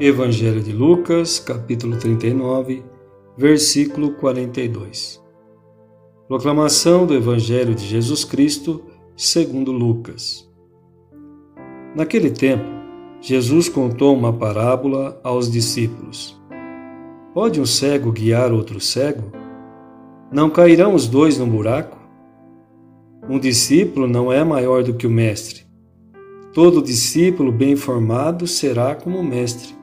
Evangelho de Lucas, capítulo 39, versículo 42. Proclamação do Evangelho de Jesus Cristo, segundo Lucas. Naquele tempo, Jesus contou uma parábola aos discípulos. Pode um cego guiar outro cego? Não cairão os dois no buraco? Um discípulo não é maior do que o mestre. Todo discípulo bem formado será como o mestre.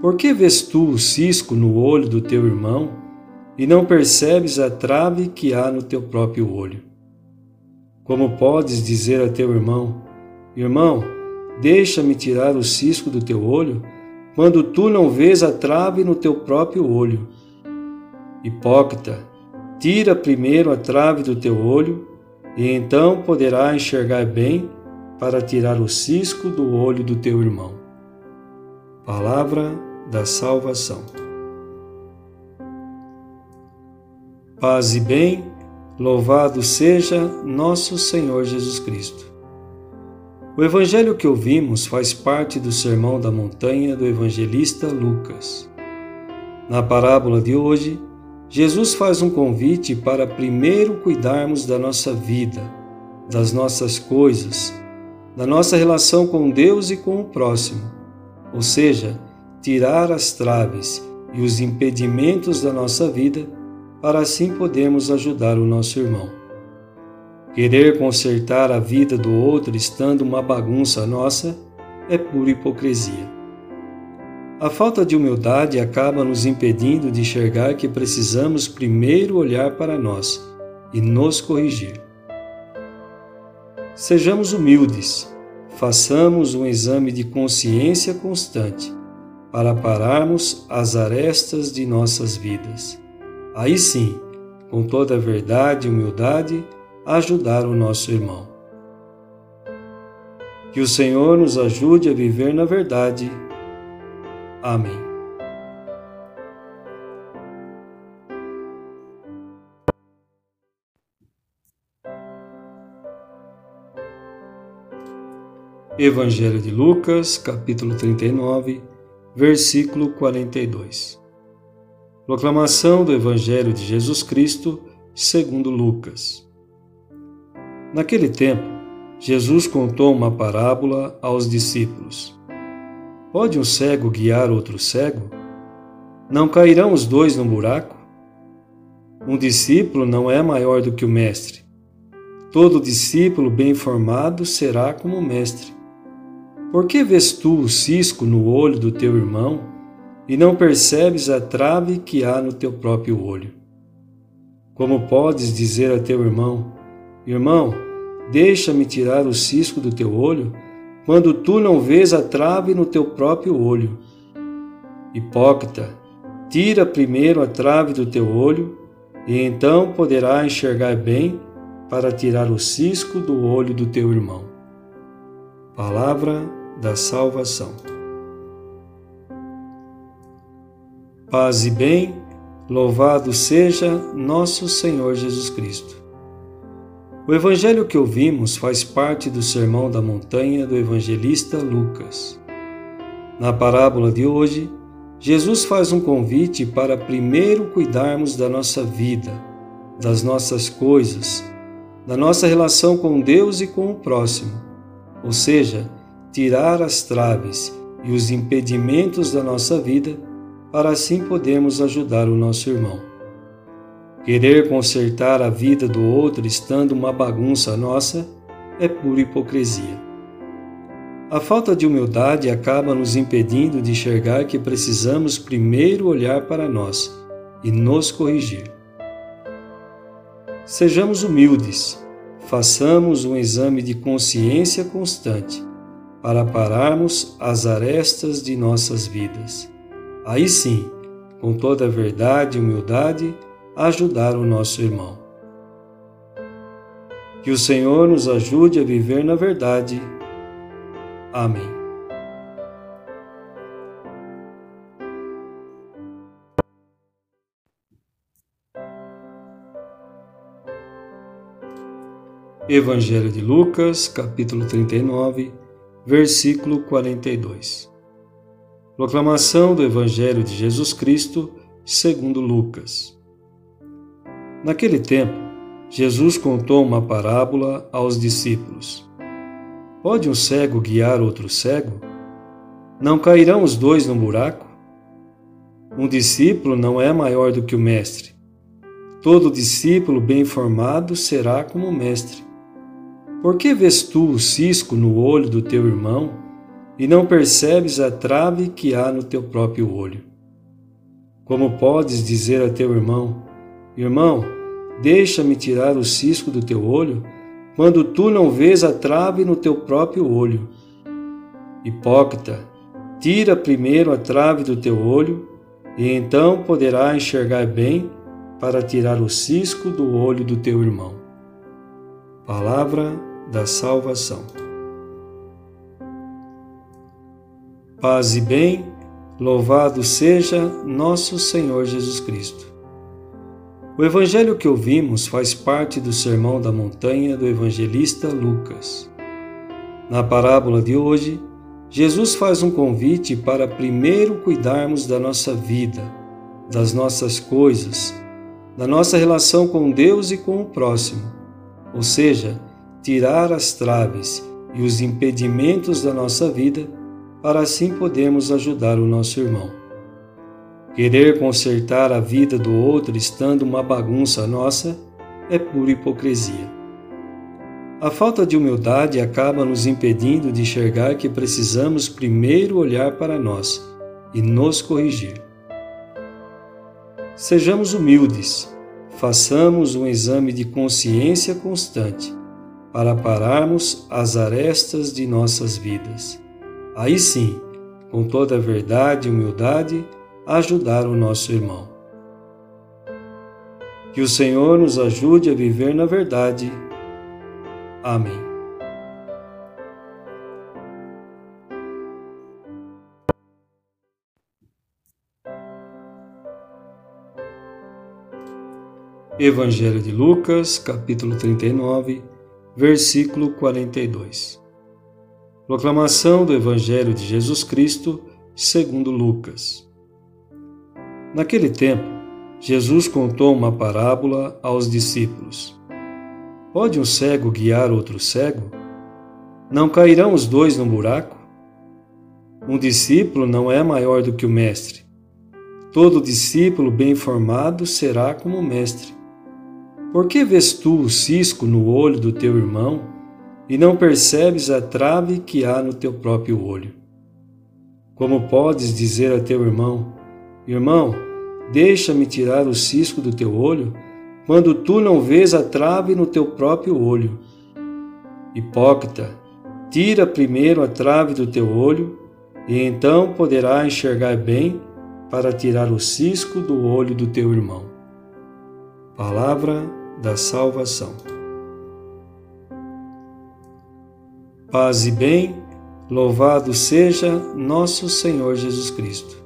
Por que vês tu o cisco no olho do teu irmão e não percebes a trave que há no teu próprio olho? Como podes dizer a teu irmão: Irmão, deixa-me tirar o cisco do teu olho, quando tu não vês a trave no teu próprio olho? Hipócrita, tira primeiro a trave do teu olho, e então poderá enxergar bem para tirar o cisco do olho do teu irmão. Palavra da salvação. Paz e bem, louvado seja nosso Senhor Jesus Cristo. O evangelho que ouvimos faz parte do Sermão da Montanha do evangelista Lucas. Na parábola de hoje, Jesus faz um convite para primeiro cuidarmos da nossa vida, das nossas coisas, da nossa relação com Deus e com o próximo, ou seja, tirar as traves e os impedimentos da nossa vida para assim podermos ajudar o nosso irmão. Querer consertar a vida do outro estando uma bagunça nossa é pura hipocrisia. A falta de humildade acaba nos impedindo de enxergar que precisamos primeiro olhar para nós e nos corrigir. Sejamos humildes, façamos um exame de consciência constante para pararmos as arestas de nossas vidas. Aí sim, com toda a verdade e humildade, ajudar o nosso irmão. Que o Senhor nos ajude a viver na verdade. Amém. Evangelho de Lucas, capítulo 39 versículo 42. Proclamação do Evangelho de Jesus Cristo, segundo Lucas. Naquele tempo, Jesus contou uma parábola aos discípulos. Pode um cego guiar outro cego? Não cairão os dois no buraco? Um discípulo não é maior do que o mestre. Todo discípulo bem formado será como o mestre. Por que vês tu o cisco no olho do teu irmão e não percebes a trave que há no teu próprio olho? Como podes dizer a teu irmão: Irmão, deixa-me tirar o cisco do teu olho, quando tu não vês a trave no teu próprio olho? Hipócrita, tira primeiro a trave do teu olho, e então poderá enxergar bem para tirar o cisco do olho do teu irmão. Palavra da Salvação. Paz e bem, louvado seja nosso Senhor Jesus Cristo. O evangelho que ouvimos faz parte do Sermão da Montanha do evangelista Lucas. Na parábola de hoje, Jesus faz um convite para primeiro cuidarmos da nossa vida, das nossas coisas, da nossa relação com Deus e com o próximo ou seja, tirar as traves e os impedimentos da nossa vida para assim podermos ajudar o nosso irmão. Querer consertar a vida do outro estando uma bagunça nossa é pura hipocrisia. A falta de humildade acaba nos impedindo de enxergar que precisamos primeiro olhar para nós e nos corrigir. Sejamos humildes façamos um exame de consciência constante para pararmos as arestas de nossas vidas. Aí sim, com toda a verdade e humildade, ajudar o nosso irmão. Que o Senhor nos ajude a viver na verdade. Amém. Evangelho de Lucas, capítulo 39, versículo 42. Proclamação do Evangelho de Jesus Cristo, segundo Lucas. Naquele tempo, Jesus contou uma parábola aos discípulos. Pode um cego guiar outro cego? Não cairão os dois no buraco? Um discípulo não é maior do que o mestre. Todo discípulo bem formado será como o mestre. Por que vês tu o cisco no olho do teu irmão? e não percebes a trave que há no teu próprio olho. Como podes dizer a teu irmão: Irmão, deixa-me tirar o cisco do teu olho, quando tu não vês a trave no teu próprio olho? Hipócrita, tira primeiro a trave do teu olho, e então poderá enxergar bem para tirar o cisco do olho do teu irmão. Palavra da salvação. Paz e bem, louvado seja nosso Senhor Jesus Cristo. O evangelho que ouvimos faz parte do Sermão da Montanha do evangelista Lucas. Na parábola de hoje, Jesus faz um convite para primeiro cuidarmos da nossa vida, das nossas coisas, da nossa relação com Deus e com o próximo, ou seja, tirar as traves e os impedimentos da nossa vida para assim podermos ajudar o nosso irmão. Querer consertar a vida do outro estando uma bagunça nossa é pura hipocrisia. A falta de humildade acaba nos impedindo de enxergar que precisamos primeiro olhar para nós e nos corrigir. Sejamos humildes, façamos um exame de consciência constante para pararmos as arestas de nossas vidas aí sim, com toda a verdade e humildade, ajudar o nosso irmão. Que o Senhor nos ajude a viver na verdade. Amém. Evangelho de Lucas, capítulo 39, versículo 42. Proclamação do Evangelho de Jesus Cristo, segundo Lucas. Naquele tempo, Jesus contou uma parábola aos discípulos. Pode um cego guiar outro cego? Não cairão os dois no buraco? Um discípulo não é maior do que o mestre. Todo discípulo bem formado será como o mestre. Por que vês tu o cisco no olho do teu irmão e não percebes a trave que há no teu próprio olho. Como podes dizer a teu irmão: Irmão, deixa-me tirar o cisco do teu olho, quando tu não vês a trave no teu próprio olho? Hipócrita, tira primeiro a trave do teu olho, e então poderá enxergar bem para tirar o cisco do olho do teu irmão. Palavra da salvação. Paz e bem, louvado seja nosso Senhor Jesus Cristo.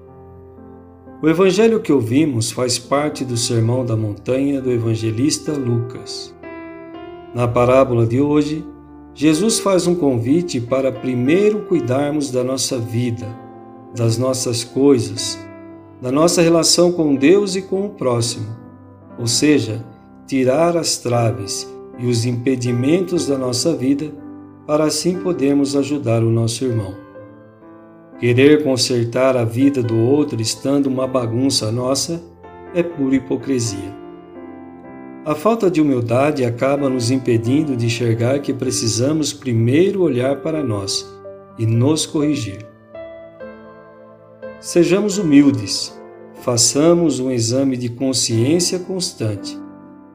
O evangelho que ouvimos faz parte do Sermão da Montanha do evangelista Lucas. Na parábola de hoje, Jesus faz um convite para primeiro cuidarmos da nossa vida, das nossas coisas, da nossa relação com Deus e com o próximo, ou seja, tirar as traves e os impedimentos da nossa vida para assim podermos ajudar o nosso irmão. Querer consertar a vida do outro estando uma bagunça nossa é pura hipocrisia. A falta de humildade acaba nos impedindo de enxergar que precisamos primeiro olhar para nós e nos corrigir. Sejamos humildes, façamos um exame de consciência constante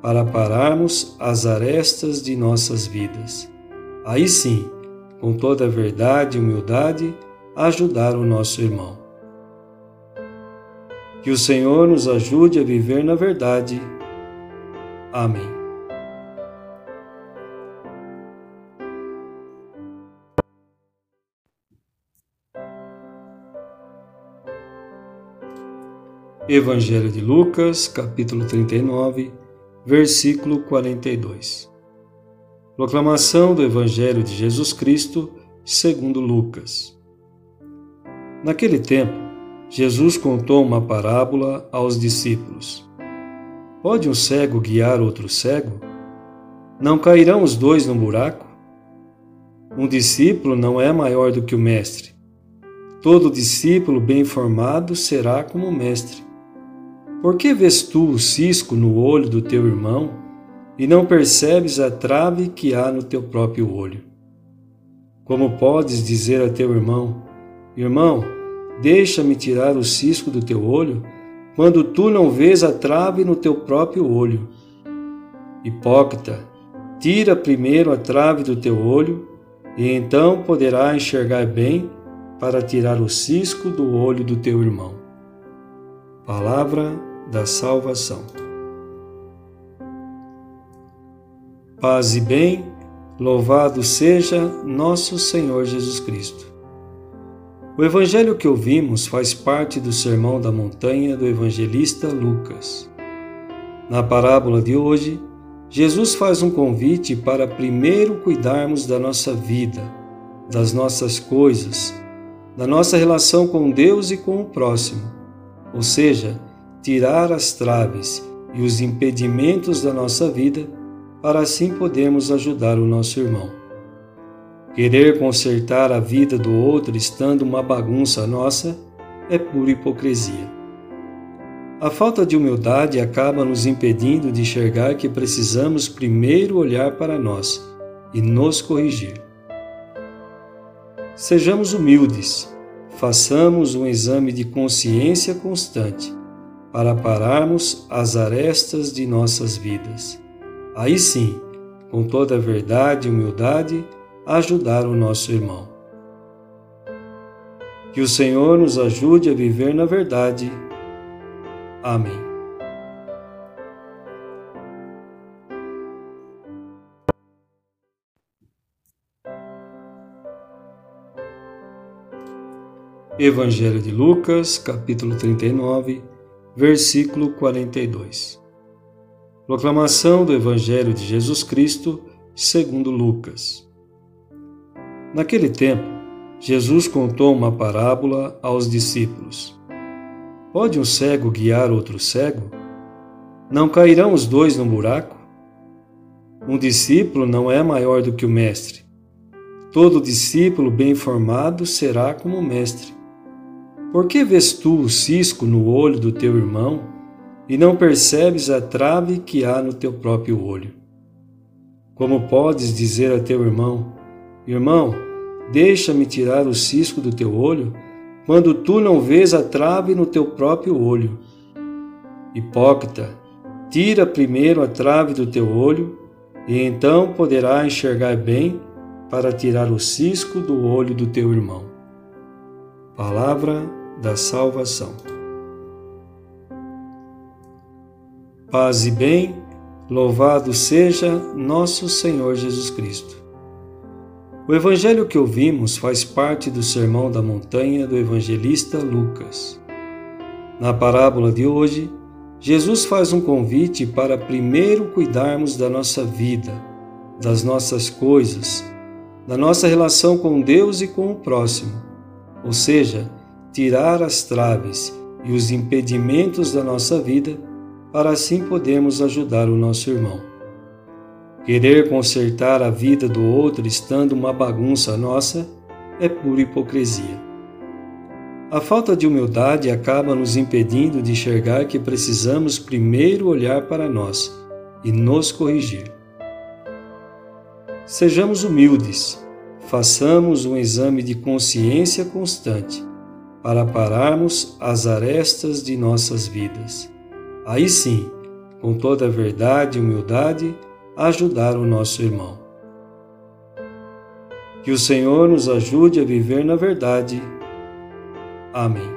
para pararmos as arestas de nossas vidas aí sim, com toda a verdade e humildade, ajudar o nosso irmão. Que o Senhor nos ajude a viver na verdade. Amém. Evangelho de Lucas, capítulo 39, versículo 42. Proclamação do Evangelho de Jesus Cristo, segundo Lucas. Naquele tempo, Jesus contou uma parábola aos discípulos. Pode um cego guiar outro cego? Não cairão os dois no buraco? Um discípulo não é maior do que o mestre. Todo discípulo bem formado será como o mestre. Por que vês tu o cisco no olho do teu irmão e não percebes a trave que há no teu próprio olho? Como podes dizer a teu irmão: Irmão, deixa-me tirar o cisco do teu olho, quando tu não vês a trave no teu próprio olho? Hipócrita, tira primeiro a trave do teu olho, e então poderá enxergar bem para tirar o cisco do olho do teu irmão. Palavra da salvação. Paz e bem, louvado seja nosso Senhor Jesus Cristo. O evangelho que ouvimos faz parte do Sermão da Montanha do evangelista Lucas. Na parábola de hoje, Jesus faz um convite para primeiro cuidarmos da nossa vida, das nossas coisas, da nossa relação com Deus e com o próximo, ou seja, tirar as traves e os impedimentos da nossa vida para assim podermos ajudar o nosso irmão. Querer consertar a vida do outro estando uma bagunça nossa é pura hipocrisia. A falta de humildade acaba nos impedindo de enxergar que precisamos primeiro olhar para nós e nos corrigir. Sejamos humildes, façamos um exame de consciência constante para pararmos as arestas de nossas vidas. Aí sim, com toda a verdade e humildade, ajudar o nosso irmão. Que o Senhor nos ajude a viver na verdade. Amém. Evangelho de Lucas, capítulo 39 versículo 42. Proclamação do Evangelho de Jesus Cristo, segundo Lucas. Naquele tempo, Jesus contou uma parábola aos discípulos. Pode um cego guiar outro cego? Não cairão os dois no buraco? Um discípulo não é maior do que o mestre. Todo discípulo bem formado será como o mestre. Por que vês tu o cisco no olho do teu irmão e não percebes a trave que há no teu próprio olho? Como podes dizer a teu irmão: Irmão, deixa-me tirar o cisco do teu olho, quando tu não vês a trave no teu próprio olho? Hipócrita, tira primeiro a trave do teu olho, e então poderá enxergar bem para tirar o cisco do olho do teu irmão. Palavra da salvação. Paz e bem, louvado seja nosso Senhor Jesus Cristo. O evangelho que ouvimos faz parte do Sermão da Montanha do evangelista Lucas. Na parábola de hoje, Jesus faz um convite para primeiro cuidarmos da nossa vida, das nossas coisas, da nossa relação com Deus e com o próximo, ou seja, tirar as traves e os impedimentos da nossa vida para assim podermos ajudar o nosso irmão. Querer consertar a vida do outro estando uma bagunça nossa é pura hipocrisia. A falta de humildade acaba nos impedindo de enxergar que precisamos primeiro olhar para nós e nos corrigir. Sejamos humildes, façamos um exame de consciência constante para pararmos as arestas de nossas vidas. Aí sim, com toda a verdade e humildade, ajudar o nosso irmão. Que o Senhor nos ajude a viver na verdade. Amém.